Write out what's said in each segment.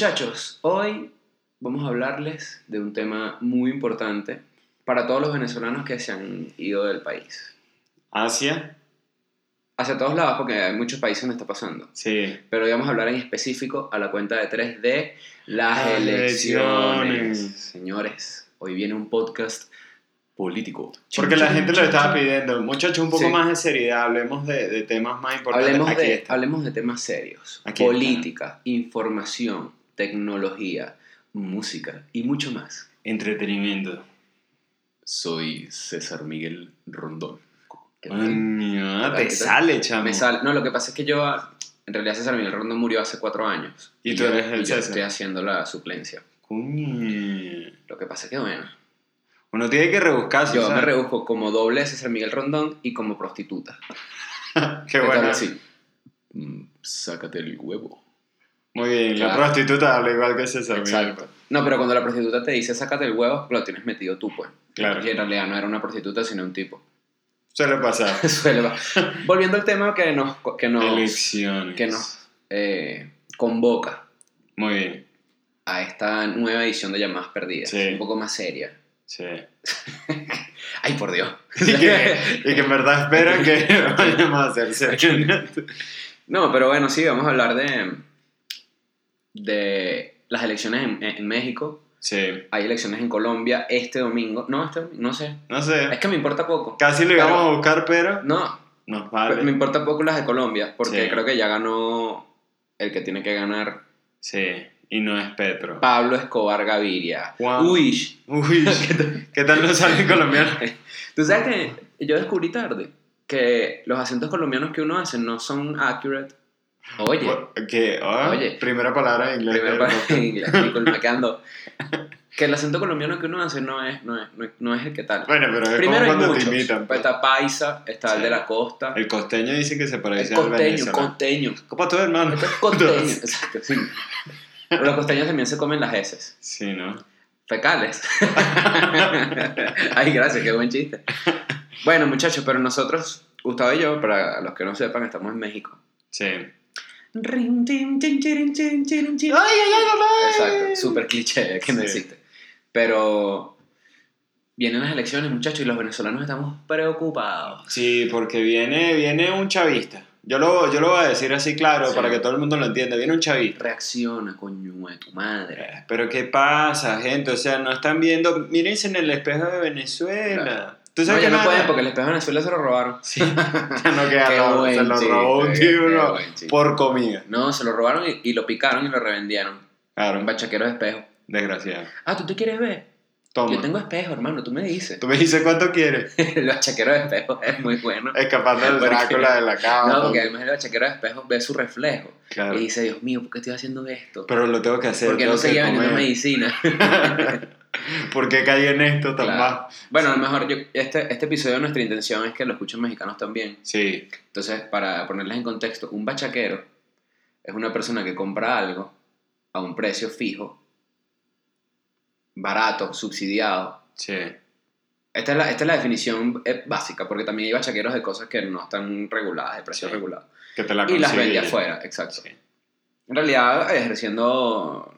Muchachos, hoy vamos a hablarles de un tema muy importante para todos los venezolanos que se han ido del país. Asia, Hacia todos lados, porque hay muchos países donde está pasando. sí. Pero hoy vamos a hablar en específico a la cuenta de 3 de las Las elecciones. elecciones. Señores, hoy viene un podcast político. Porque la gente lo estaba pidiendo. Muchachos, un poco Sí. más de seriedad. Hablemos de, de temas más importantes. Hablemos Aquí de, está. hablemos de temas serios. Aquí está. Política, información, tecnología, música y mucho más. Entretenimiento. Soy César Miguel Rondón. ¿Qué tal? Coño, ¿Qué te sale, chamo. Me sale- No, lo que pasa es que yo, en realidad César Miguel Rondón murió hace cuatro años. Y tú yo- eres el yo César. estoy haciendo la suplencia. Coño. Lo que pasa es que, bueno, Uno tiene que rebuscarse. yo me rebusco como doble César Miguel Rondón y como prostituta. Qué ¿Qué tal bueno. así? Mm, sácate el huevo. Muy bien. La Claro. prostituta habla igual que César. Exacto. No, pero cuando la prostituta te dice sácate el huevo, lo tienes metido tú, pues. Claro. Y en realidad no era una prostituta, sino un tipo. Suele pasar. Suele va- Volviendo al tema que nos, que nos, Elecciones. que nos eh, convoca Muy bien. a esta nueva edición de Llamadas Perdidas. Sí. Un poco más seria. Sí. Ay, por Dios. Y que, y que en verdad esperan que vayamos a hacer. No, pero bueno, sí, vamos a hablar de, de las elecciones en, en México. Sí. Hay elecciones en Colombia este domingo. No, este domingo, no sé. No sé. Es que me importa poco. Casi lo íbamos a buscar, pero No, nos vale. me importa poco las de Colombia, porque Sí. creo que ya ganó el que tiene que ganar Sí, y no es Petro. Pablo Escobar Gaviria. Wow. Uy, Uy, ¿qué tal nos sale en colombiano? tú sabes que yo descubrí tarde que los acentos colombianos que uno hace no son accurate. Oye, Que, ah, Oye. primera palabra en inglés. primero para en inglés. Que el acento colombiano que uno hace no es, no es, no es, no es el que tal. Bueno, pero es Primero como cuando muchos. te imitan. Pues está Paisa, está el de la costa. El costeño dice que se El parece al costeño, venezolano. costeño. ¿Cómo todo, hermano? Esto es costeño. Exacto, sí. Pero los costeños también se comen las heces. Sí, ¿no? Fecales. Ay, gracias, qué buen chiste. Bueno, muchachos, pero nosotros, Gustavo y yo, para los que no sepan, estamos en México. Sí. ¡Ay, ay, ay, ay! Exacto, súper cliché que no Sí. existe. Pero vienen las elecciones, muchachos, y los venezolanos estamos preocupados. Sí, porque viene, viene un chavista. Yo lo, yo lo voy a decir así claro Sí. para que todo el mundo lo entienda. Viene un chavista. Reacciona, coño de tu madre. Pero ¿qué pasa, gente? O sea, no están viendo... Mírense en el espejo de Venezuela. Claro. ¿Tú No, sabes ya que no nada- pueden porque el espejo de Venezuela se lo robaron. Sí, ya no queda nada, se lo robó un tío por comida. No, se lo robaron y, y lo picaron y lo revendieron. Claro, Un bachaquero de espejo. desgraciado. Ah, ¿tú te quieres ver? Toma. Yo tengo espejo, hermano, tú me dices. Tú me dices cuánto quieres. el bachaquero de espejo es muy bueno. Escapando del Porque- Drácula de la cama. No, porque además el bachaquero de espejo ve su reflejo Claro. y dice, Dios mío, ¿por qué estoy haciendo esto? Pero lo tengo que hacer. Porque no seguía vendiendo medicina. ¿Por qué caí en esto tan Claro. bueno, a lo mejor yo, este, este episodio nuestra intención es que lo escuchen mexicanos también. Sí, Entonces, para ponerles en contexto, un bachaquero es una persona que compra algo a un precio fijo, barato, subsidiado. sí. Esta es la, esta es la definición eh, básica, porque también hay bachaqueros de cosas que no están reguladas, de precio Sí. regulado. Que te la Y las vende afuera, exacto. Sí. En realidad, ejerciendo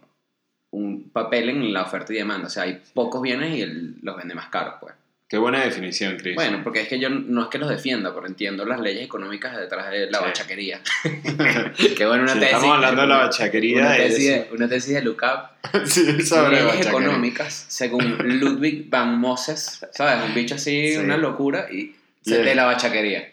un papel en la oferta y demanda. O sea, hay pocos bienes y él los vende más caros, pues. Qué buena definición, Chris. Bueno, porque es que yo no es que los defienda, pero entiendo las leyes económicas detrás de la Sí. bachaquería. Qué bueno una Sí, tesis. estamos hablando de la bachaquería. Una tesis, de, una tesis de Lucap. sí, sobre leyes bachaquería. económicas, según Ludwig van Moses. ¿Sabes? Un bicho así, Sí. una locura. Y de la bachaquería.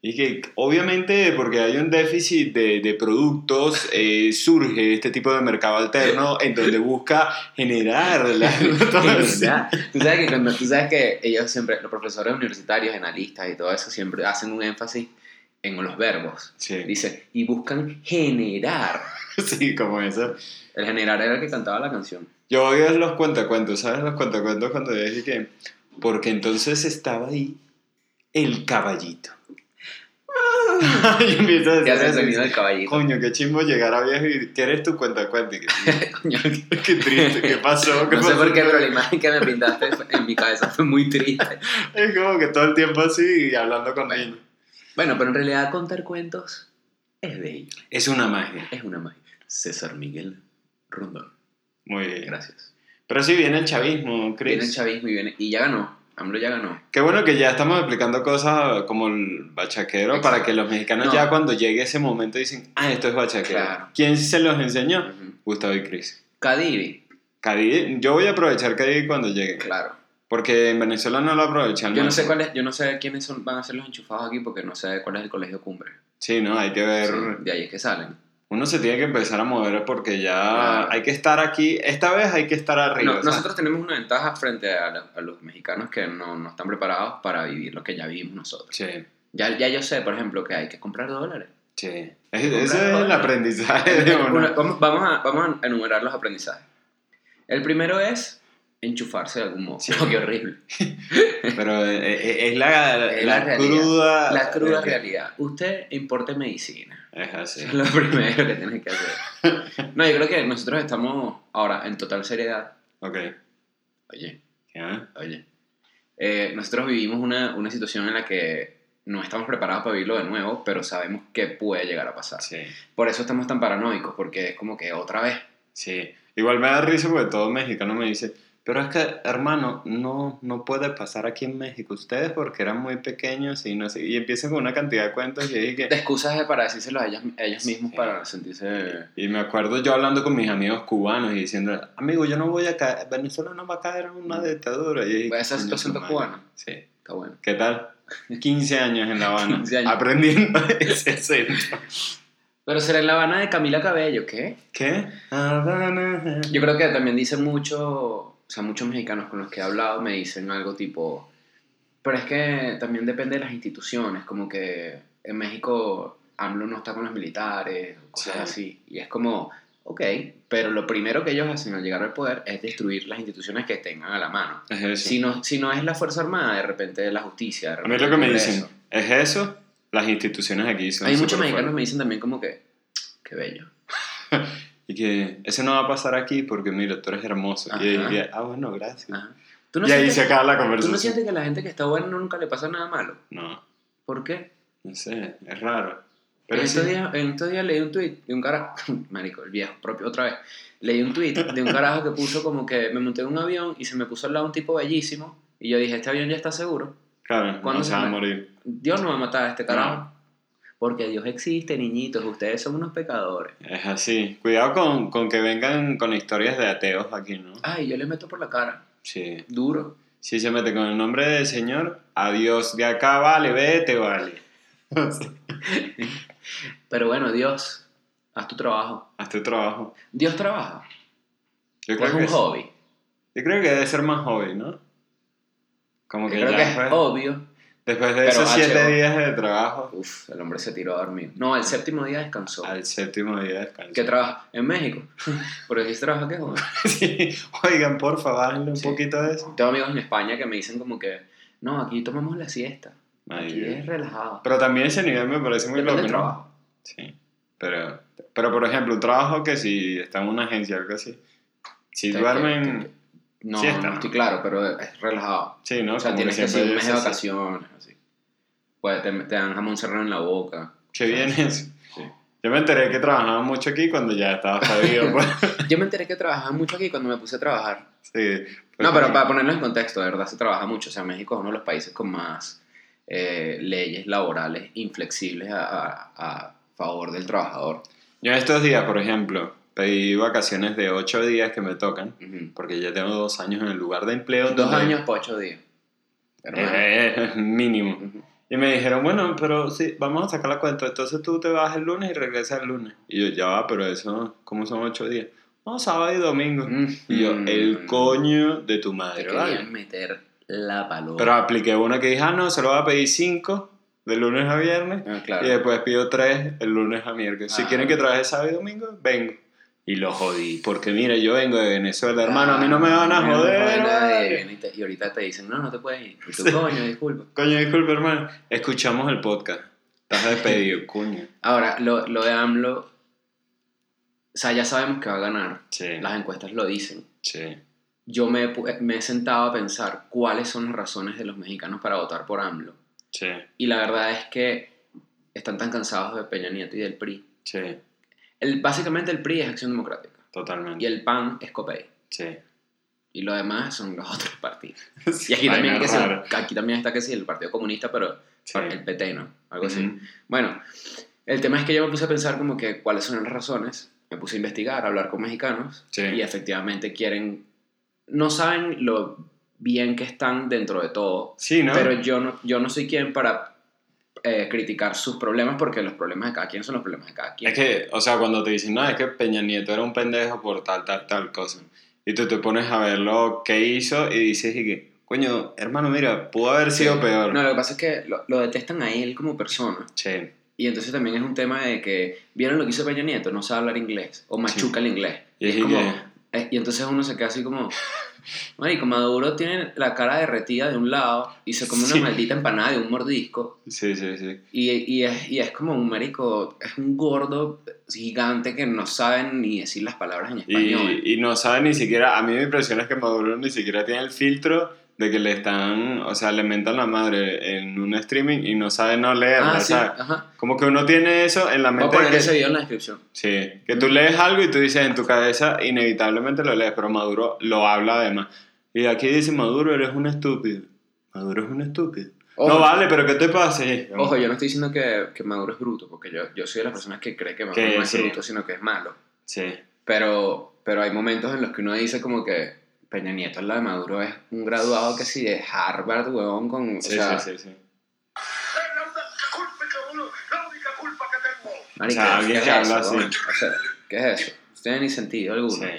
Y que obviamente porque hay un déficit de, de productos, eh, surge este tipo de mercado alterno en donde busca generar la... Tú sabes que cuando tú sabes que ellos siempre, los profesores universitarios, analistas y todo eso, siempre hacen un énfasis en los verbos. Sí, Dice, y buscan generar. sí, como eso. El generar era el que cantaba la canción. Yo oigo los cuentacuentos, ¿sabes? Los cuentacuentos cuando dije que... Porque entonces estaba ahí el caballito. y empieza a Que hace el decir sonido del caballito. Coño, qué chimbo llegar a viejo y ¿qué eres tu cuentacuento? Y que, Coño, qué triste, ¿qué pasó? ¿Qué no sé pasó? por qué, pero la imagen que me pintaste en mi cabeza fue muy triste. Es como que todo el tiempo así y hablando con Bueno. niños. Bueno, pero en realidad contar cuentos es bello. Es una magia. Es una magia. César Miguel Rondón. Muy bien. Gracias. Pero sí viene el chavismo, Chris. Viene el chavismo y viene. Y ya ganó. AMLO ya ganó. Qué bueno que ya estamos explicando cosas como el bachaquero Exacto. para que los mexicanos No. ya cuando llegue ese momento dicen, ah, esto es bachaquero. Claro. ¿Quién se los enseñó? Gustavo y Chris. Cadivi. Cadivi, yo voy a aprovechar Cadivi cuando llegue. Claro. Porque en Venezuela no lo aprovechan. Yo no sé cuáles, yo no sé quiénes son, van a ser los enchufados aquí porque no sé cuál es el colegio cumbre. Sí, no, hay que ver. Sí, de ahí es que salen. Uno se tiene que empezar a mover porque ya Claro. hay que estar aquí. Esta vez hay que estar arriba. No, nosotros tenemos una ventaja frente a, la- a los mexicanos que no, no están preparados para vivir lo que ya vivimos nosotros. Sí, Ya, ya yo sé, por ejemplo, que hay que comprar dólares. sí. Es- ese es el aprendizaje de uno. Vamos, vamos a, vamos a enumerar los aprendizajes. El primero es enchufarse de algún modo. Sí. Qué horrible. Pero eh, eh, es la, la la realidad. cruda. La cruda realidad. Usted importe medicina. Es así. Eso es lo primero que tienes que hacer. No, yo creo que nosotros estamos ahora en total seriedad. Ok. Oye, ¿Ya? oye. Eh, nosotros vivimos una, una situación en la que no estamos preparados para vivirlo de nuevo, pero sabemos que puede llegar a pasar. Sí, Por eso estamos tan paranoicos, porque es como que otra vez. sí. Igual me da risa porque todo mexicano me dice, pero es que, hermano, no, no puede pasar aquí en México. Ustedes porque eran muy pequeños y no sé. Y empiezan con una cantidad de cuentos y dije De excusas de para decírselo a ellos, ellos mismos Sí. para sentirse... Y me acuerdo yo hablando con mis amigos cubanos y diciendo, amigo, yo no voy a caer, Venezuela no va a caer en una dictadura. Y dije, Pues ese es cubano. Sí. Está bueno. ¿Qué tal? 15 años en La Habana, 15 años. aprendiendo ese acento. Pero será en La Habana de Camila Cabello, ¿qué? ¿Qué? Habana. Yo creo que también dicen mucho, o sea, muchos mexicanos con los que he hablado me dicen algo tipo, pero es que también depende de las instituciones, como que en México AMLO no está con los militares, cosas Sí. así, y es como, ok, pero lo primero que ellos hacen al llegar al poder es destruir las instituciones que tengan a la mano. Es eso. Si no, si no es la Fuerza Armada, de repente la justicia, de A mí lo que me dicen, ¿es eso? Las instituciones aquí son Hay muchos mexicanos que me dicen también como que, qué bello. Y que eso no va a pasar aquí porque, mira, tú eres hermoso. Y, Ajá. y- ah, bueno, gracias. Ajá. ¿Tú no y ahí se acaba la ¿Tú conversación. no sientes que a la gente que está buena nunca le pasa nada malo? No, ¿Por qué? no sé, es raro. en, Pero estos sí. días, en estos días leí un tweet de un carajo, marico, el viejo propio, otra vez. Leí un tweet de un carajo que puso como que me monté en un avión y se me puso al lado un tipo bellísimo y yo dije, este avión ya está seguro. Claro, ¿Cuándo no se va a morir. Dios no va a matar a este carajo. No. Porque Dios existe, niñitos, ustedes son unos pecadores. Es así. Cuidado con, con que vengan con historias de ateos aquí, ¿no? Ay, yo le meto por la cara, Sí. duro. Si se mete con el nombre del Señor, adiós de acá, vale, vete, vale. Pero bueno, Dios, haz tu trabajo. Haz tu trabajo. Dios trabaja. Yo ¿O es creo, un es- hobby? yo creo que debe ser más hobby, ¿no? Como Yo que creo ya que es obvio. Después de Pero esos siete HBO. días de trabajo, Uf, el hombre se tiró a dormir. No, el séptimo día descansó. al séptimo día descanso. ¿Qué trabaja? En México. Aquí se trabaja qué joder. Sí. Oigan, porfa, bájenle un Sí. poquito de eso. Tengo amigos en España que me dicen como que, no, aquí tomamos la siesta. Aquí Dios. es relajado. Pero también ese nivel me parece muy Depende loco, trabajo. Sí. Pero, pero, por ejemplo, un trabajo que si está en una agencia o algo así, si Que- duermen... que- que- No, Siesta, no ¿no? estoy claro, pero es relajado. Sí, ¿no? o sea, Como tienes que siempre ir un mes de es vacaciones, así. Pues te, te dan jamón serrano en la boca. Qué bien. Sí. Yo me enteré que trabajaban mucho aquí cuando ya estaba jodido. pues. Yo me enteré que trabajaban mucho aquí cuando me puse a trabajar. Sí. Fue No, pero para ponerlo en contexto, de verdad se trabaja mucho. O sea, México es uno de los países con más eh, leyes laborales inflexibles a, a- a favor del trabajador. Yo estos días, por ejemplo, pedí vacaciones de ocho días que me tocan, Ujú. porque ya tengo dos años en el lugar de empleo. Dos años por ocho días. Hermano. Eh, mínimo. Ujú. Y me dijeron, bueno, pero sí, vamos a sacar la cuenta. Entonces tú te vas el lunes y regresas el lunes. Y yo, ya va, pero eso, ¿cómo son ocho días? No, sábado y domingo. Y yo, el coño de tu Te madre. querían ¿vale? meter la paloma. Pero apliqué una que dije, ah, no, se lo voy a pedir cinco de lunes a viernes. Ah, claro. Y después pido tres el lunes a miércoles. Si Ah. quieren que trabaje sábado y domingo, vengo. Y lo jodí. Porque mira, yo vengo de Venezuela, hermano. A mí no me van a Ah, joder. nadie. Y ahorita te dicen, no, no te puedes ir. Y tú, Sí. coño, disculpa. Coño, disculpe, hermano. Escuchamos el podcast. Estás despedido, coño. Ahora, lo, lo de AMLO, o sea, ya sabemos que va a ganar. Sí, Las encuestas lo dicen. sí. Yo me, me he sentado a pensar cuáles son las razones de los mexicanos para votar por AMLO. Sí, Y la verdad es que están tan cansados de Peña Nieto y del PRI. sí. El, básicamente el PRI es Acción Democrática. Totalmente. Y el PAN es COPEI. Sí. Y lo demás son los otros partidos. Sí, Y aquí también, hay que ser- aquí también está que sí, el Partido Comunista, pero Sí. el PT, ¿no? Algo así. Ujú. Bueno, el tema es que yo me puse a pensar como que cuáles son las razones. Me puse a investigar, a hablar con mexicanos. Sí. Y efectivamente quieren... No saben lo bien que están dentro de todo. Sí, ¿no? Pero yo no, yo no soy quien para eh, criticar sus problemas porque los problemas de cada quien son los problemas de cada quien. Es que, o sea, cuando te dicen, no, es que Peña Nieto era un pendejo por tal, tal, tal cosa. Y tú te pones a ver lo que hizo y dices, y que, coño, hermano, mira, pudo haber sido Sí. peor. No, lo que pasa es que lo, lo detestan a él como persona. Sí. Y entonces también es un tema de que, ¿vieron lo que hizo Peña Nieto? No sabe hablar inglés. O machuca el inglés. Y Y, es es como, que- y entonces uno se queda así como... Marico, Maduro tiene la cara derretida de un lado y se come una Sí. maldita empanada de un mordisco. Sí, sí, sí. Y, y, es, y es como un marico, es un gordo gigante que no sabe ni decir las palabras en español. Y, y no sabe ni siquiera, a mí me impresiona es que Maduro ni siquiera tiene el filtro de que le están, o sea, le mentan la madre en un streaming y no sabe no leerla, ah, sí, ¿sabes? ajá. Como que uno tiene eso en la Voy a mente. poner que- ese video en la descripción. Sí, que tú lees algo y tú dices en tu cabeza, inevitablemente lo lees, pero Maduro lo habla además. Y aquí dice Maduro, eres un estúpido. Maduro es un estúpido. Ojo, No vale, pero ¿qué te pasa? Ojo, yo no estoy diciendo que, que Maduro es bruto, porque yo, yo soy de las personas que cree que Maduro Que no es sí. bruto, sino que es malo. Sí, Pero, pero hay momentos en los que uno dice como que Peña Nieto, al lado de Maduro, es un graduado que sí de Harvard, huevón, con... sí, o sea, sí, sí, sí. Es la única culpa que uno, la única culpa que tengo. marica, O sea, alguien ¿qué que es habla eso, así. O sea, ¿qué es eso? No tiene ni sentido alguno. Sí.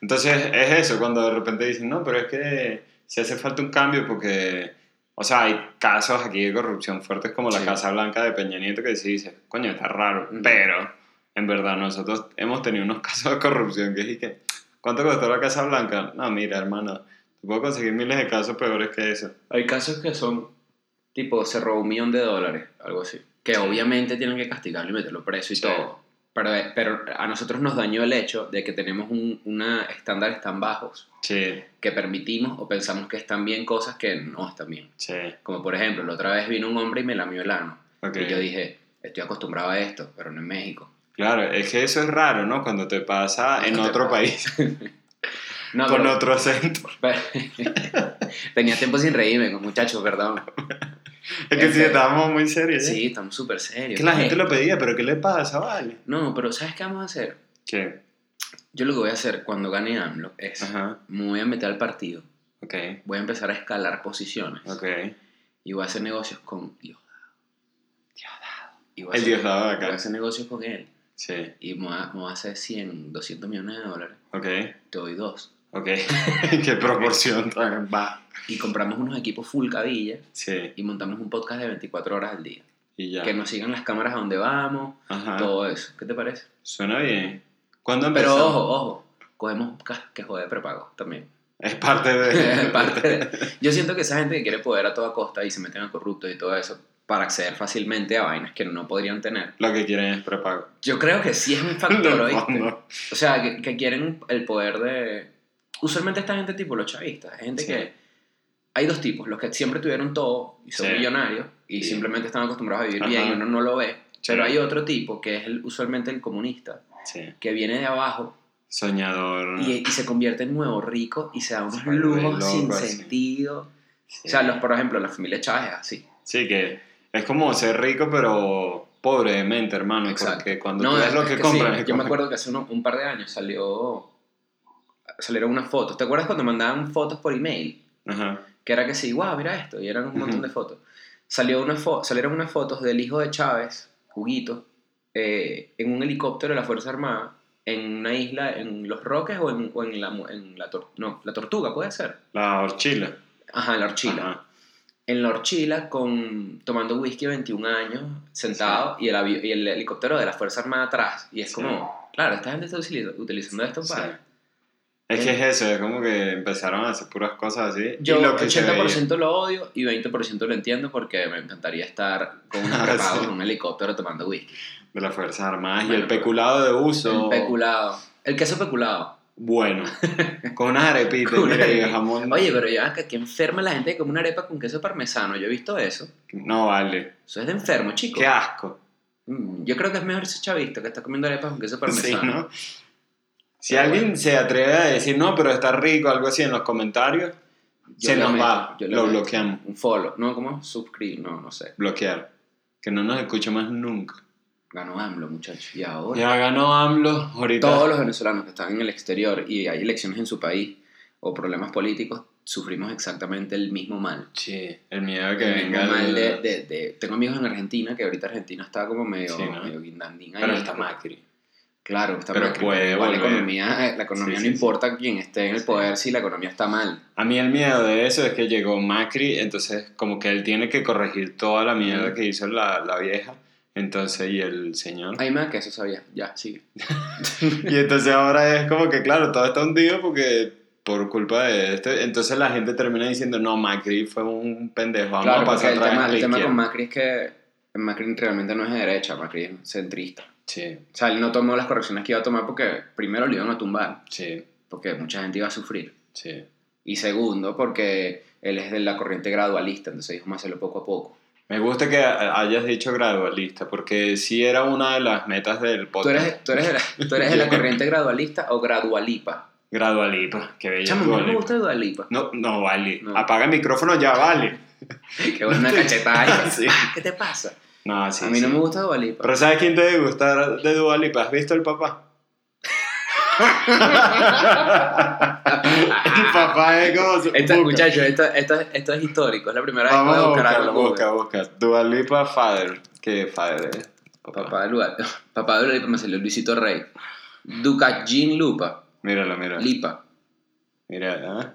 Entonces es eso, cuando de repente dicen, no, pero es que si hace falta un cambio porque, o sea, hay casos aquí de corrupción fuertes como la Sí. Casa Blanca de Peña Nieto que sí dice, coño, está raro, pero en verdad nosotros hemos tenido unos casos de corrupción que es que, ¿cuánto costó la Casa Blanca? No, mira, hermano, te puedo conseguir miles de casos peores que eso. Hay casos que son, tipo, se robó un millón de dólares, algo así. Que Sí. obviamente tienen que castigarlo y meterlo preso y Sí. todo. Pero, pero a nosotros nos dañó el hecho de que tenemos un, una estándares tan bajos Sí, que permitimos o pensamos que están bien cosas que no están bien. sí, Como por ejemplo, la otra vez vino un hombre y me lamió el ano. ok. Y yo dije, estoy acostumbrado a esto, pero no en México. Claro, es que eso es raro, ¿no? Cuando te pasa en otro pasa. país, No, con pero- otro acento. Tenía tiempo sin reírme, muchachos, perdón. Es que sí, Ese- estábamos muy serios. ¿eh? Sí, estamos súper serios. Que la gente lo pedía, pero ¿qué le pasa, vale? No, pero ¿sabes qué vamos a hacer? ¿Qué? Yo lo que voy a hacer cuando gane AMLO es, Ajá, me voy a meter al partido, ok, voy a empezar a escalar posiciones ok. y voy a hacer negocios con Diosdado. Y voy a El hacer- Diosdado de Voy a acá. hacer negocios con él Sí, y me hacer 100, 200 millones de dólares. ok, Te doy dos. ok. ¿Qué proporción tan baja? Y compramos unos equipos full cabilla Sí, y montamos un podcast de 24 horas al día. y ya. Que nos sigan las cámaras a donde vamos, Ajá, todo eso. ¿Qué te parece? suena bien. ¿Cuándo Pero empezamos? ojo, ojo, cogemos que joder prepago también. Es parte de... Parte de- Yo siento que esa gente que quiere poder a toda costa y se meten a corruptos y todo eso para acceder fácilmente a vainas que no podrían tener. Lo que quieren es prepago. Yo creo que sí es un factor, ¿oíste? O sea, que, que quieren el poder de... Usualmente esta gente tipo los chavistas, es gente Sí. que... Hay dos tipos, los que siempre tuvieron todo y son Sí. millonarios y Sí. simplemente están acostumbrados a vivir Ajá. bien y uno no lo ve. Pero hay otro tipo que es el- usualmente el comunista, Sí, que viene de abajo soñador. y, y se convierte en nuevo rico y se da unos lujos sin sentido. O sea, los, por ejemplo, la familia Chávez es así. Sí, que es como ser rico, pero pobre de mente, hermano. Exacto. Porque cuando No, tú ves lo que que compran, sí, yo me acuerdo que hace uno- un par de años salió salieron unas fotos. ¿Te acuerdas cuando mandaban fotos por email? Ajá, Que era que sí, wow, mira esto, y eran un montón de fotos. Salió una fo- salieron unas fotos del hijo de Chávez, Juguito, eh, en un helicóptero de la Fuerza Armada, en una isla, en Los Roques o en, o en la, en la, tor- no, la Tortuga, puede ser. la horchila. Ajá, la Orchila. Ajá. En la Orchila, con, tomando whisky 21 años, sentado, y, el avi- y el helicóptero de la Fuerza Armada atrás. Y es Sí. como, claro, esta gente está utiliza- utilizando esto Sí. para... Es que es eso, es como que empezaron a hacer puras cosas así. Yo y lo que se 80% lo odio y 20% lo entiendo porque me encantaría estar con un Ah, prepago sí. en un helicóptero tomando whisky. de las Fuerzas Armadas y Bueno, el peculado de uso. El peculado. El queso peculado. Bueno, con unas arepitas Con una y jamón. Oye, pero ya que, enferma la gente que come una arepa con queso parmesano. Yo he visto eso. No vale. Eso es de enfermo, chico. Qué asco. Mm, Yo creo que es mejor ese chavista que está comiendo arepas con queso Sí, parmesano. ¿no? Si alguien se atreve a decir, no, pero está rico, algo así en los comentarios, Yo se nos meto, va, yo lo bloqueamos. Un follow. No, ¿cómo? Subscribe, no, no sé. Bloquear. Que no nos escuche más nunca. Ganó AMLO, muchachos. Y ahora. Ya ganó AMLO, ahorita. Todos los venezolanos que están en el exterior y hay elecciones en su país o problemas políticos, sufrimos exactamente el mismo mal. Sí, el miedo que el venga. mismo mal de, de- de- Tengo amigos en Argentina que ahorita Argentina está como medio, Sí, ¿no? medio guindandín ahí. Pero está Macri. Claro, está Pero Macri, puede igual la economía, la economía Sí, no sí, importa quién esté en el poder si la economía está mal. A mí el miedo de eso es que llegó Macri, entonces como que él tiene que corregir toda la mierda que hizo la, la vieja. Entonces, y el señor. Ay, me da que eso sabía. Ya, sigue. Y entonces ahora es como que, claro, todo está hundido porque por culpa de este. Entonces la gente termina diciendo, no, Macri fue un pendejo, vamos Claro, a pasar el otra vez tema, a la el tema con izquierda". Macri es que Macri realmente no es de derecha, Macri es centrista. Sí, O sea, él no tomó las correcciones que iba a tomar porque primero lo iban a tumbar, sí, porque mucha gente iba a sufrir. sí. Y segundo, porque él es de la corriente gradualista, entonces dijo más hacerlo poco a poco. Me gusta que hayas dicho gradualista, porque sí era una de las metas del ¿Tú podcast. eres, tú eres, de, la, tú eres de la corriente gradualista o gradualipa? Gradualipa, qué bella Chamo, no me gusta gradualipa. No, no vale. No. Apaga el micrófono ya, vale. Qué buena cachetada. Sí. ¿Qué te pasa? No, sí. a mí no me gusta Dualipa. Pero ¿sabes quién te debe gustar de Dualipa? ¿Has visto el papá? Papá es como busca. muchachos, esto, esto, esto es histórico. Es la primera vez que Vamos voy a buscar algo busca, busca. Dualipa Father. ¿Qué Father es? Papá de Dualipa. Papá de Dualipa me salió Luisito Rey. Ducajin Lupa. Míralo, míralo. Lipa. Mira, ¿eh?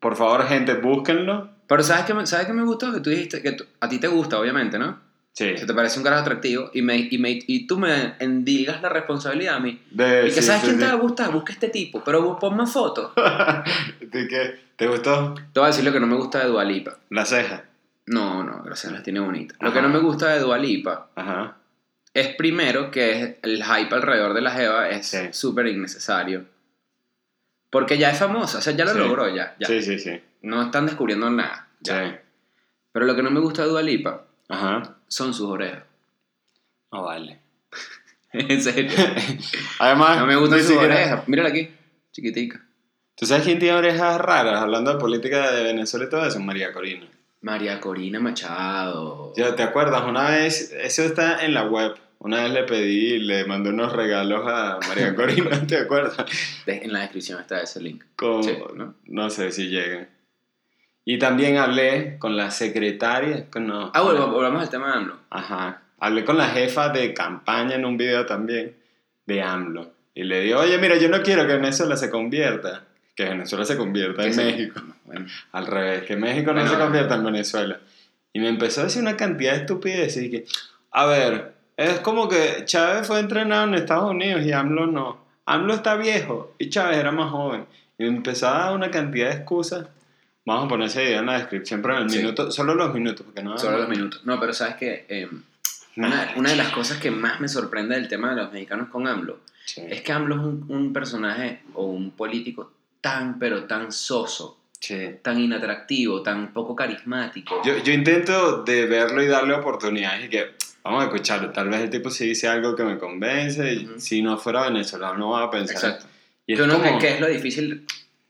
Por favor, gente, búsquenlo. Pero ¿sabes qué, me- ¿sabes qué me gustó? Que tú dijiste que tú- a ti te gusta, obviamente, ¿no? Sí. Se te parece un carajo atractivo y, me, y, me, y tú me endilgas la responsabilidad a mí. De, Y que sí, ¿sabes sí, quién te va a gustar? Busca este tipo, pero pon más fotos. ¿De qué? ¿Te gustó? Te voy a decir lo que no me gusta de Dualipa. La ceja. No, no, gracias, las tiene bonitas. Lo que no me gusta de Dualipa Ajá. es primero que el hype alrededor de la Jeva es súper innecesario. Porque ya es famosa, o sea, ya lo logró, ya. ya. Sí, sí, sí. No están descubriendo nada. ya. Pero lo que no me gusta de Dualipa Ajá. son sus orejas. No vale. en serio. Además, No me gustan ni sus siquiera- orejas. Mírala aquí, chiquitica. ¿Tú sabes quién tiene orejas raras? Hablando de política de Venezuela y todo eso, María Corina. María Corina Machado. Ya, ¿Te acuerdas? Una vez, eso está en la web. Una vez le pedí, le mandé unos regalos a María Corina, ¿te acuerdas? De- en la descripción está ese link. Con, Sí, ¿no? ¿no? sé si llegan. Y también hablé con la secretaria. Con, no, Ah, bueno, volvamos al tema de AMLO. Ajá. Hablé con la jefa de campaña en un video también de AMLO. Y le digo, oye, mira, yo no quiero que Venezuela se convierta. Que Venezuela se convierta en México. Bueno, Al revés, que México no se convierta en Venezuela. Y me empezó a decir una cantidad de estupideces. Y que, a ver, es como que Chávez fue entrenado en Estados Unidos y AMLO no. AMLO está viejo y Chávez era más joven. Y me empezó a dar una cantidad de excusas. Vamos a poner ese video en la descripción, pero en el Sí. minuto, solo los minutos, porque no. solo los minutos. No, pero sabes que una, una de las cosas que más me sorprende del tema de los mexicanos con AMLO Sí, es que AMLO es un, un personaje o un político tan, pero tan soso, sí. tan inatractivo, tan poco carismático. Yo, yo intento de verlo y darle oportunidades y que vamos a escucharlo. Tal vez el tipo sí dice algo que me convence y Ujú. si no fuera venezolano no va a pensar. Exacto. Y es uno- como- que- que es lo difícil,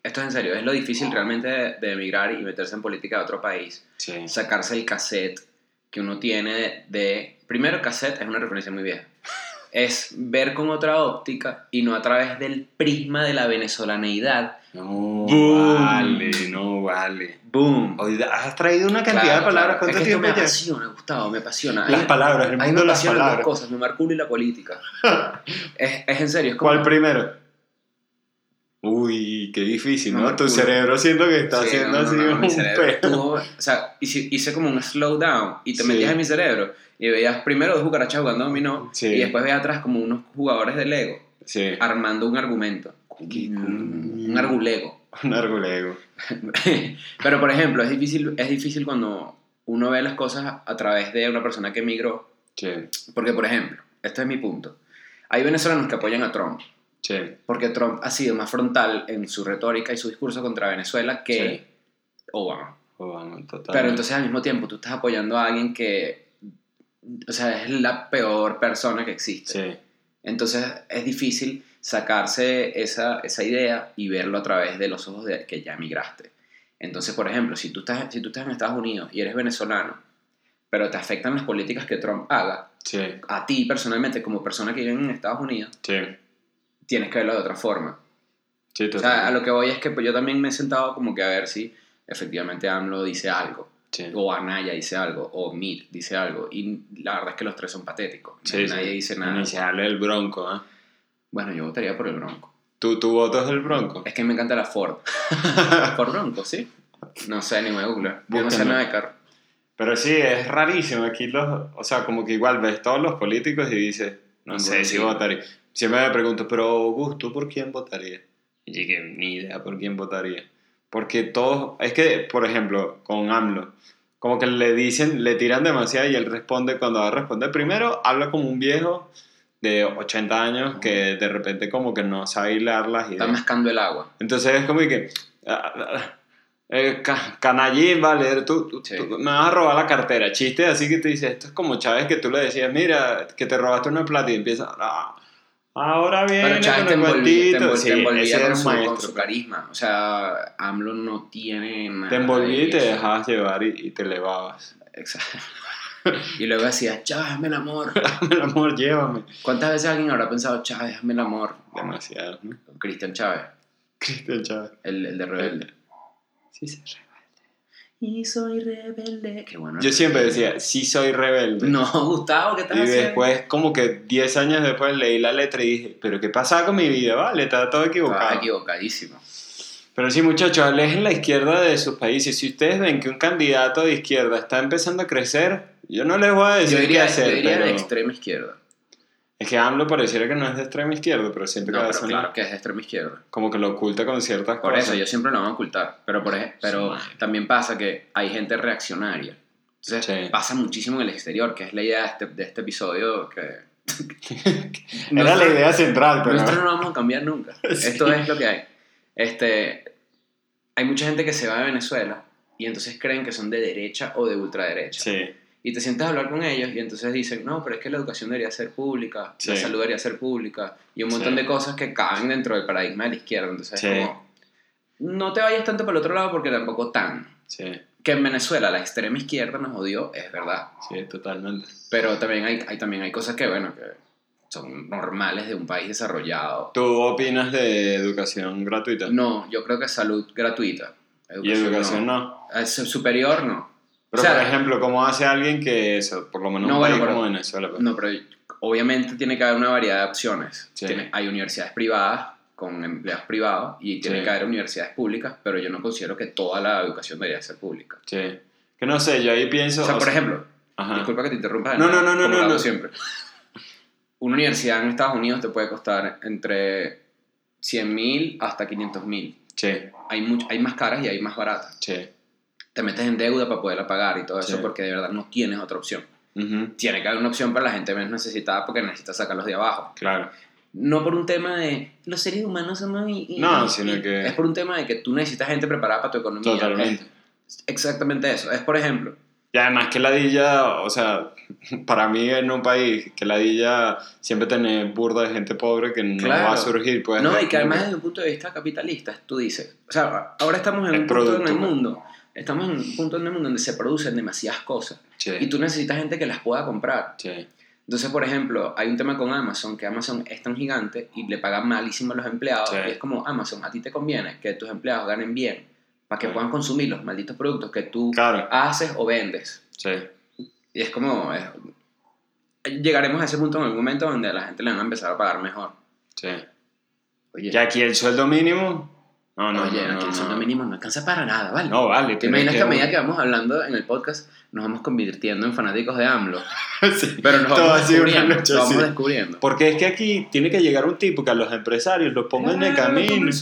esto es en serio, es lo difícil realmente de, de emigrar y meterse en política de otro país. Sí. Sacarse el cassette que uno tiene de, Primero, cassette es una referencia muy vieja. Es ver con otra óptica y no a través del prisma de la venezolaneidad. No Boom. vale, no vale. ¡Boom! Hoy has traído una cantidad Claro, de palabras. claro. Es ¿Cuánto que esto tiempo me ya? apasiona, Gustavo, me apasiona. Las mí- palabras, el mundo me de las apasionan las palabras. cosas, me marculo y la política. es, es en serio, es como... ¿Cuál primero? Uy, qué difícil, No, ¿no? tu cerebro siento que está Sí, haciendo no, no, así mi un pedo. estuvo- o sea, hice, hice como un slowdown y te Sí. metías en mi cerebro y veías primero dos cucarachas jugando dominó Sí. y después veías atrás como unos jugadores de Lego armando un argumento. Qué Un, argulego. un argulego. Pero por ejemplo, es difícil, es difícil cuando uno ve las cosas a, través de una persona que emigró. Porque, por ejemplo, este es mi punto. Hay venezolanos que apoyan a Trump. Sí, Porque Trump ha sido más frontal en su retórica y su discurso contra Venezuela que Obama. Obama, total. Pero entonces al mismo tiempo tú estás apoyando a alguien que, o sea, es la peor persona que existe. Sí, Entonces es difícil sacarse esa, esa idea y verlo a través de los ojos de que ya emigraste. Entonces, por ejemplo, si tú, estás, si tú estás en Estados Unidos y eres venezolano, pero te afectan las políticas que Trump haga, Sí, a ti personalmente, como persona que vive en Estados Unidos, sí, tienes que verlo de otra forma. sí, O sea, a lo que voy es que pues, yo también me he sentado como que a ver si efectivamente AMLO dice algo, Sí. o Anaya dice algo, o Mir dice algo, y la verdad es que los tres son patéticos. Sí, Nadie dice nada. Iniciarle el Bronco, ¿ah? Bueno, yo votaría por el Bronco. ¿Tú, ¿Tu voto es el Bronco? Es que me encanta la Ford. Ford Bronco, ¿sí? No sé, ni me googlear. Yo no sé nada de carro. Pero sí, es rarísimo. Aquí los. O sea, como que igual ves todos los políticos y dices, no sé si votaría. Siempre me pregunto, pero Augusto, ¿por quién votaría? Y que ni idea por quién votaría. Porque todos. Es que, por ejemplo, con AMLO, como que le dicen, le tiran demasiado y él responde cuando va a responder. Primero, habla como un viejo de 80 años que de repente, como que no sabe hilar las Está ideas. mascando el agua. Entonces es como que. ah, ah, eh, ca- canallín, vale, tú, tú- Sí. tú me vas a robar la cartera. Chiste así que te dice, esto es como Chávez que tú le decías, mira, que te robaste una plata y empieza, "Ah, ahora viene Pero Chávez te envolvía, te cuentito". envol- Sí, te envolvía con, su, con su carisma. O sea, AMLO no tiene nada. Te envolvía y te dejabas llevar y, y te elevabas. Exacto. Y luego decía, Chávez, hazme el amor. el amor, llévame. ¿Cuántas veces alguien habrá pensado, Chávez, hazme el amor? Demasiado, ¿no? Cristian Chávez, Cristian Chávez. el, el de Rebelde. Sí, sí. Y soy rebelde. Qué bueno. Yo siempre decía, sí soy rebelde. No, Gustavo, ¿qué estás Y haciendo? después, como que 10 años después, leí la letra y dije, ¿pero qué pasa con mi vida? Vale, está todo equivocado. Estaba equivocadísimo. Pero sí, muchachos, alejen la izquierda de sus países. Si ustedes ven que un candidato de izquierda está empezando a crecer, yo no les voy a decir Yo diría, qué hacer. yo diría pero de extrema izquierda. Es que AMLO pareciera que no es de extrema izquierda, pero siento No, que pero claro que es de extrema izquierda. como que lo oculta con ciertas Por cosas. eso, yo siempre lo van a ocultar. Pero, por pero Sí. también pasa que hay gente reaccionaria. Entonces, Sí. pasa muchísimo en el exterior, que es la idea de este, de este episodio que... Era la idea central, pero... Nosotros no vamos a cambiar nunca. Sí. Esto es lo que hay. Este, hay mucha gente que se va de Venezuela y entonces creen que son de derecha o de ultraderecha. Sí, Y te sientas a hablar con ellos y entonces dicen, no, pero es que la educación debería ser pública, Sí. la salud debería ser pública y un montón Sí. de cosas que caben dentro del paradigma de la izquierda. Entonces Sí. es como, no te vayas tanto para el otro lado porque tampoco tan. Que en Venezuela la extrema izquierda nos odió, es verdad. sí, totalmente. Pero también hay, hay, también hay cosas que, bueno, que son normales de un país desarrollado. ¿Tú opinas de educación gratuita? No, yo creo que salud gratuita. ¿Y educación no? Eh, su- Superior no. Pero, O sea, por ejemplo, ¿cómo hace alguien que, eso, por lo menos No, un bueno, país pero- como Venezuela? pues? No, pero obviamente tiene que haber una variedad de opciones. Sí. Tiene- hay universidades privadas con empleados privados y tiene Sí. que haber universidades públicas, pero yo no considero que toda la educación debería ser pública. Sí. Que no sé, yo ahí pienso... O sea, o por sea, ejemplo, Ajá. disculpa que te interrumpa. No, no, no, no, no, no. siempre. Una universidad en Estados Unidos te puede costar entre 100 mil hasta 500 mil. Sí, Hay, much- hay más caras y hay más baratas. sí. Te metes en deuda para poderla pagar y todo eso Sí. porque de verdad no tienes otra opción. Ujú, Tiene que haber una opción para la gente menos necesitada porque necesita sacarlos de abajo. Claro. No por un tema de los seres humanos somos... y- y- No, y- sino y- que- Es por un tema de que tú necesitas gente preparada para tu economía. Totalmente. Es exactamente eso. Es, por ejemplo, Y además que ladilla, o sea, para mí en un país que ladilla siempre tener burda de gente pobre que no Claro. va a surgir, pues... no, y que además desde un punto de vista capitalista, tú dices, o sea, ahora estamos en El un punto en el pues. mundo, estamos en un punto en el mundo donde se producen demasiadas cosas Sí, y tú necesitas gente que las pueda comprar. sí, Entonces, por ejemplo, hay un tema con Amazon, que Amazon es tan gigante y le pagan malísimo a los empleados. Sí. Y es como, Amazon, a ti te conviene que tus empleados ganen bien para que Sí. puedan consumir los malditos productos que tú claro, haces o vendes. sí. Y es como, es- llegaremos a ese punto en algún momento donde la gente le van a empezar a pagar mejor. sí. Oye, Y aquí el sueldo mínimo... No, no, oye no, aquí no, el sueldo no. mínimo no alcanza para nada, ¿vale? No, vale. ¿Te pero imaginas que a medida que vamos hablando en el podcast nos vamos convirtiendo en fanáticos de AMLO? Sí, Pero nos vamos descubriendo. noche Lo vamos así. descubriendo. Porque es que aquí tiene que llegar un tipo que a los empresarios los ponga en el camino.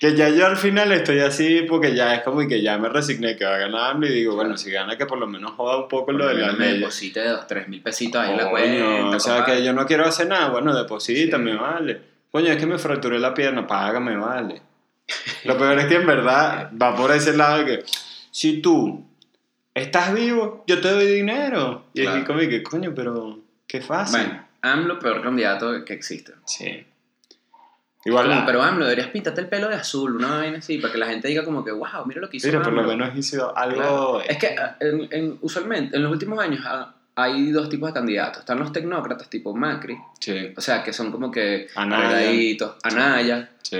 Que ya yo al final estoy así porque ya es como que ya me resigné que va a ganar AMLO y digo, bueno, si gana que por lo menos joda un poco lo de la me deposite dos, tres mil pesitos ahí en la cuenta. o sea que yo no quiero hacer nada, bueno, deposítame, Sí. vale. Coño, es que me fracturé la pierna, págame, vale. Lo peor es que en verdad va por ese lado de que si tú estás vivo, yo te doy dinero. Y Claro. es como que, coño, pero qué fácil. Bueno, AMLO, peor candidato que existe. Sí. Igual, Como, pero AMLO, deberías pintarte el pelo de azul, una vaina así, para que la gente diga como que, wow, mira lo que hizo mira, por lo AMLO". menos hizo algo... Claro. Es que ah, en- en- usualmente, en los últimos años ah, hay dos tipos de candidatos. Están los tecnócratas tipo Macri, Sí, o sea, que son como que Anaya. Anaya, sí,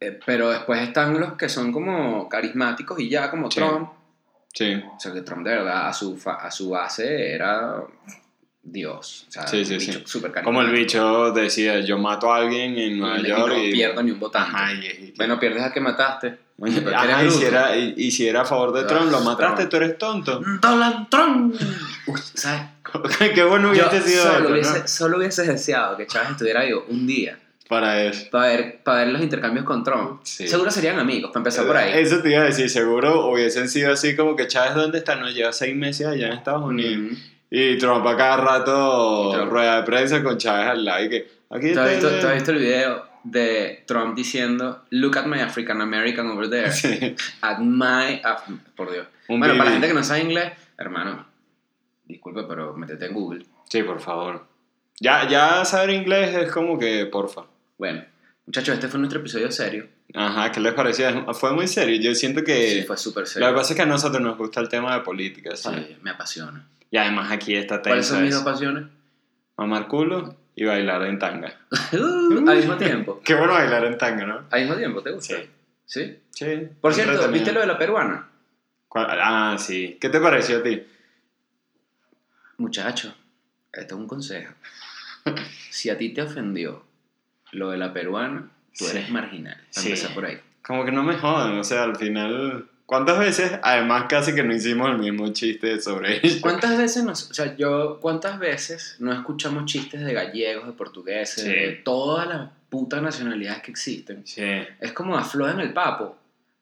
eh, pero después están los que son como carismáticos y ya como Sí. Trump. sí. O sea, que Trump de verdad a su, fa- a su base era Dios. O sea, Sí, sí, sí. bicho súper Como el bicho decía, yo mato a alguien en Y Nueva y York no y... pierdo ni un y- Bueno, pierdes a que mataste. Que Ajá, y, si era, y, y si era a favor de Trump, lo mataste, Trump. tú eres tonto. Donald Trump. Uy, ¿sabes? Qué bueno hubiese sido solo, eso, hubiese, ¿no? solo hubiese deseado que Chávez estuviera vivo un día Para eso. para ver, para ver los intercambios con Trump. Sí. Seguro serían amigos, para empezar por ahí. Eso te iba a decir, seguro hubiesen sido así como que Chávez, ¿dónde está? No lleva seis meses allá en Estados Unidos. Ujú. Y Trump a cada rato rueda de prensa con Chávez al lado y que aquí ¿Tú has, visto, tú has visto el video de Trump diciendo, look at my African American over there? Sí. At my... Af- por Dios. Un bueno, para la gente que no sabe inglés, hermano, disculpe, pero métete en Google. Sí, por favor. Ya, ya saber inglés es como que, porfa. Bueno, muchachos, este fue nuestro episodio serio. Ajá, ¿qué les parecía? Fue muy serio. Yo siento que... Sí, fue súper Lo que serio. pasa es que a nosotros nos gusta el tema de política. Sí, me apasiona. Y además aquí está ¿Cuáles tenso son mis dos pasiones? Mamar culo y bailar en tanga. Al mismo tiempo. Qué bueno bailar en tanga, ¿no? Al mismo tiempo, ¿te gusta? Sí. ¿Sí? Sí. Por cierto. ¿viste lo de la peruana? ¿Cuál? Ah, sí. ¿Qué te pareció a ti? Muchacho, esto es un consejo. Si a ti te ofendió lo de la peruana, tú Sí. eres marginal. Para Sí. empezar por ahí. Como que no me jodan, o sea, al final... ¿Cuántas veces? Además, casi que no hicimos el mismo chiste sobre ella. ¿Cuántas veces nos, o sea, yo, cuántas veces no escuchamos chistes de gallegos, de portugueses, Sí. de todas las putas nacionalidades que existen? Sí. Es como aflojan el papo.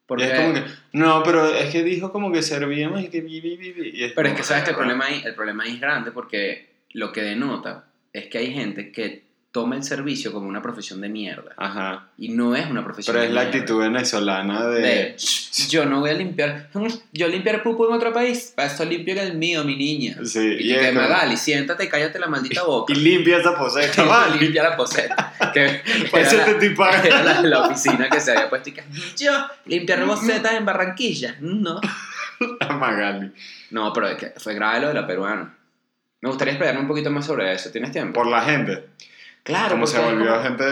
Porque, es como que... No, pero es que dijo como que servíamos y que... vi, vi, vi, y es pero es que sabes que el problema, ahí, el problema ahí es grande porque lo que denota es que hay gente que toma el servicio como una profesión de mierda. Ajá. Y no es una profesión Pero de es la mierda. actitud venezolana de... de yo no voy a limpiar yo limpiar pupo en otro país para esto limpio en el mío mi niña Sí, y, y que es como- Magali siéntate y cállate la maldita boca Y limpia esa poseta, vale. limpia la poseta que este la, tipo era la, la oficina que se había puesto y que yo limpiar bocetas en Barranquilla no Magali. no pero es que fue grave lo de la peruana me gustaría explicarme un poquito más sobre eso ¿tienes tiempo? Por la gente. Claro como se volvió como- gente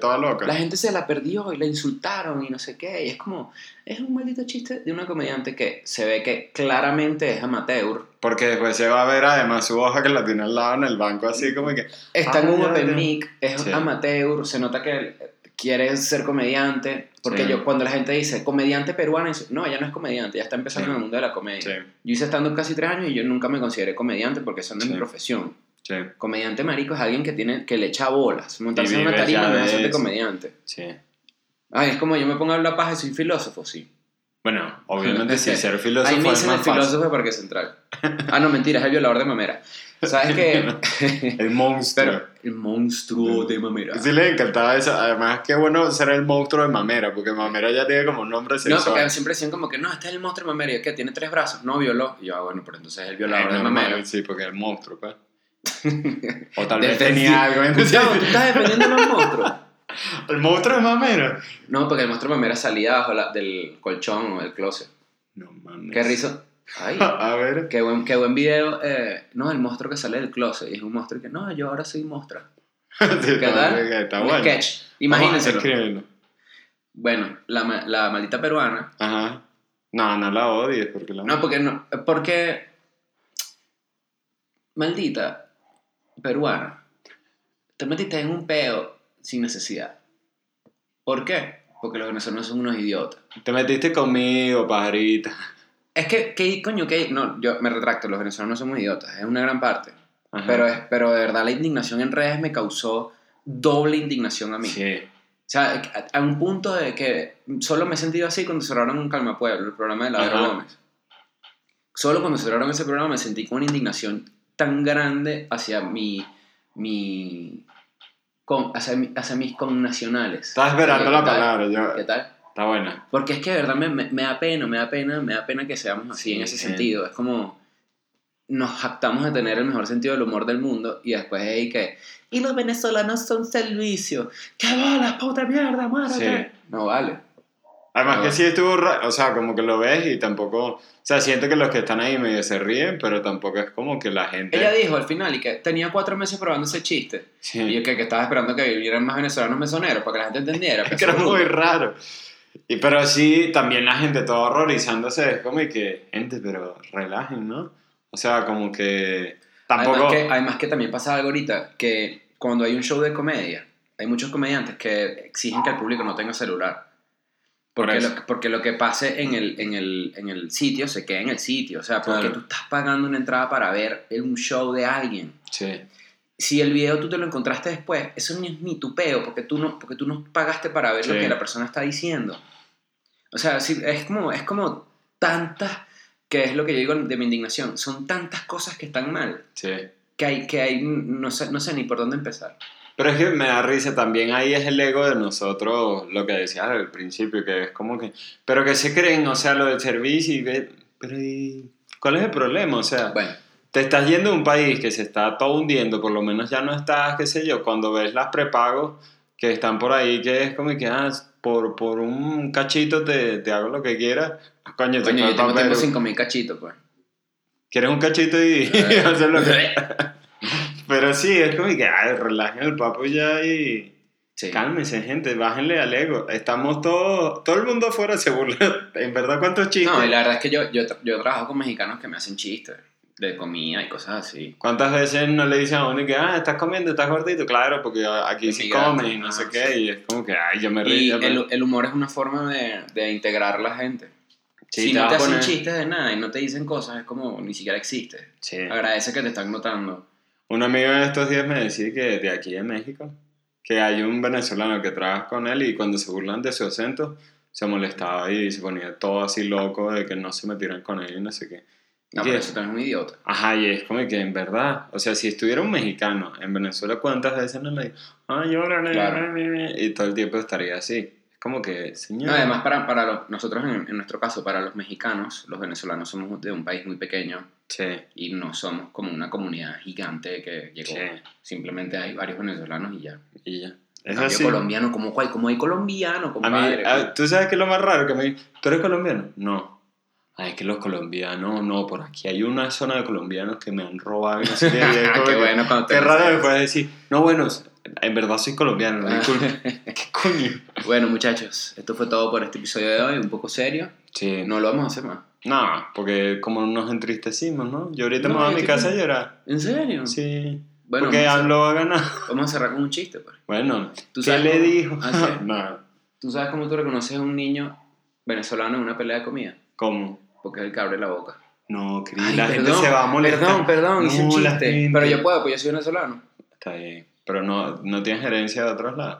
toda loca. La gente se la perdió y la insultaron y no sé qué. Y es como, es un maldito chiste de una comediante que se ve que claramente es amateur. Porque después se va a ver además su hoja que la tiene al lado en el banco, así como que. Está en Ah, un open mic, es Sí. amateur, se nota que quiere ser comediante. Porque Sí. yo, cuando la gente dice comediante peruana, no, ella no es comediante, ya está empezando Sí. en el mundo de la comedia. Yo hice stand-up casi tres años y yo nunca me consideré comediante porque eso no es mi profesión. Sí, Comediante marico es alguien que tiene que le echa bolas. Montarse en una tarima no es de comediante. sí. Ay, es como yo me pongo a hablar paja y soy filósofo, sí. Bueno, obviamente sí, ser Ahí filósofo me es dicen el más fácil. filósofo de Parque Central. Ah, no, mentira, es el violador de mamera. ¿Sabes qué? El monstruo. Pero el monstruo de mamera. Sí le encantaba eso. Además, qué bueno ser el monstruo de Mamera, porque Mamera ya tiene como un nombre No, sexual. porque siempre decían como que no, este es el monstruo de mamera. ¿Y es que tiene tres brazos? No, violó. Y yo, ah, bueno, pero entonces es el violador Eh, de normal, mamera. Sí, porque es el monstruo, pues. O tal vez tenía algo en Gustavo, ¿tú estás defendiendo a los monstruos? El monstruo de Mamera. No, porque el monstruo de mamera salía abajo la- del colchón o del closet. No mames. Qué risa. Ay, A ver. qué buen, qué buen video. eh, no, el monstruo que sale del closet. Y es un monstruo que, no, yo ahora soy monstruo. Sí, ¿Qué tal? está bueno. sketch. Escríbelo. Bueno, la, la maldita peruana Ajá. No, no la odies porque la No, porque no, porque maldita peruana, te metiste en un peo sin necesidad. ¿Por qué? Porque los venezolanos son unos idiotas. Te metiste conmigo, pajarita. Es que, ¿qué coño? ¿qué? No, yo me retracto, los venezolanos somos idiotas, es una gran parte. Ajá. Pero, es, pero de verdad la indignación en redes me causó doble indignación a mí. Sí. O sea, a, a un punto de que solo me he sentido así cuando cerraron un Calma Pueblo, el programa de Ladero. Gómez. Solo cuando cerraron ese programa me sentí con una indignación tan grande hacia mi. mi con, hacia, mi- hacia mis connacionales. Estaba esperando ¿Qué la palabra. Yo... ¿Qué tal? Está buena. Porque es que de verdad me, me, me da pena, me da pena, me da pena que seamos así en ese sentido. Es como. nos jactamos de tener el mejor sentido del humor del mundo y después hay que, y los venezolanos son servicio, ¡qué bolas, puta mierda, muérete! Sí. No vale. Además Ah. que sí estuvo, o sea, como que lo ves y tampoco, o sea, siento que los que están ahí medio se ríen, pero tampoco es como que la gente... Ella dijo al final y que tenía cuatro meses probando ese chiste. Sí. Y yo que, que estaba esperando que vinieran más venezolanos mesoneros para que la gente entendiera. Es que era muy raro. Y, pero sí, también la gente toda horrorizándose, es como y que, gente, pero relajen, ¿no? O sea, como que tampoco... Además que, además que también pasa algo ahorita, que cuando hay un show de comedia, hay muchos comediantes que exigen que el público no tenga celular. Por Porque eso. lo, que- porque lo que pase en el, en, el, en el sitio se queda en el sitio. O sea, porque Claro. tú estás pagando una entrada para ver un show de alguien. Sí, Si el video tú te lo encontraste después, eso ni es ni tu peo, porque tú no, porque tú no pagaste para ver lo Sí. que la persona está diciendo. O sea, es, como, es como tantas, que es lo que yo digo de mi indignación, son tantas cosas que están mal, sí. que hay, que hay no, sé, no sé ni por dónde empezar. Pero es que me da risa también, ahí es el ego de nosotros, lo que decías al principio, que es como que, pero que se creen, o sea, lo del servicio y ve, pero ¿y cuál es el problema? O sea, Bueno, te estás yendo a un país que se está todo hundiendo, por lo menos ya no estás, qué sé yo, cuando ves las prepagos que están por ahí, que es como que, ah, por, por un cachito te, te hago lo que quieras, coño, te coño, yo tengo pa' tiempo Perú. sin comer cachito, pues. ¿Quieres un cachito y Eh. hacer lo que Pero sí, es como que, ay, relajen el papo ya y... Sí. Cálmense, gente, bájenle al ego. Estamos todos, todo el mundo afuera se burla. En verdad, ¿cuántos chistes? No, y la verdad es que yo, yo, yo trabajo con mexicanos que me hacen chistes de comida y cosas así. ¿Cuántas veces no le dicen a uno que, ah, estás comiendo, estás gordito? Claro, porque aquí sí comen y no sé ah, qué. Y es como que, ay, yo me río. Y pero- el, el humor es una forma de, de integrar a la gente. Sí, si te no te a hacen poner- chistes de nada y no te dicen cosas, es como ni siquiera existe. Sí. Agradece que te están notando. Un amigo en estos días me decía que de aquí de México, que hay un venezolano que trabaja con él y cuando se burlan de su acento, se molestaba y se ponía todo así loco de que no se metieran con él y no sé qué. No, ¿Y pero eso también es un idiota. Ajá, y es como que en verdad, o sea, si estuviera un mexicano en Venezuela, ¿cuántas veces no le digo, ay, hola, Claro. y todo el tiempo estaría así? Como que, señor. No, además, para, para los- nosotros, en, en nuestro caso, para los mexicanos, los venezolanos somos de un país muy pequeño Sí, y no somos como una comunidad gigante que llegó. sí, Simplemente hay varios venezolanos y ya. y ya. Es así. colombiano, como, cual- como hay colombiano, A mí, compadre. ah, ¿tú sabes qué es lo más raro? Que me ¿tú eres colombiano? No. Ay, que los colombianos, no, por aquí hay una zona de colombianos que me han robado no sé qué. como Qué que- bueno cuando te Qué raro dicen después decir, no, bueno, en verdad soy colombiano, Ah. disculpe. ¿Qué coño? Bueno, muchachos, esto fue todo por este episodio de hoy, un poco serio. Sí, No lo vamos a hacer más. No, porque como nos entristecimos, ¿no? Yo ahorita No, me voy a mi casa a llorar. ¿En serio? Sí. Bueno, porque AMLO va a ganar. Vamos a cerrar con un chiste, pues. Bueno, ¿Tú ¿qué le cómo? dijo? Ah, ¿qué? no, ¿Tú sabes cómo tú reconoces a un niño venezolano en una pelea de comida? ¿cómo? Porque es el que abre la boca. No, Cris, la perdón, gente se va a molestar. Perdón, perdón, hice un No, chiste. Pero yo puedo, pues yo soy venezolano. Está bien. Pero no, no tienes gerencia de otros lados.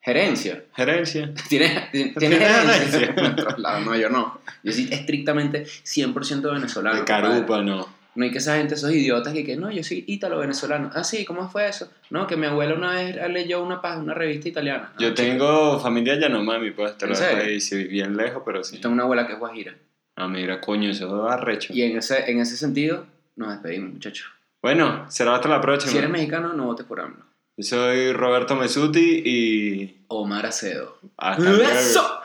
Gerencia. Gerencia. ¿Tienes, tienes ¿Tienes gerencia? En otros lados. No, yo no. Yo soy estrictamente 100% venezolano. de. Carupa, no. No hay que esa gente, esos idiotas que, que no, yo soy ítalo venezolano. Ah, sí, ¿cómo fue eso? No, que mi abuela una vez leyó una, pa- una revista italiana. Ah, Yo chico. tengo familia Yanomami, pues te ¿En lo dejo ahí, sí, bien lejos, pero sí. Yo tengo una abuela que es guajira. Ah, mira, coño, eso es arrecho. Y en ese, en ese sentido, nos despedimos, muchachos. Bueno, será hasta la próxima. Si eres mexicano, no votes por AMLO. Yo soy Roberto Mesuti y Omar Acedo. hasta luego. ¡Eso!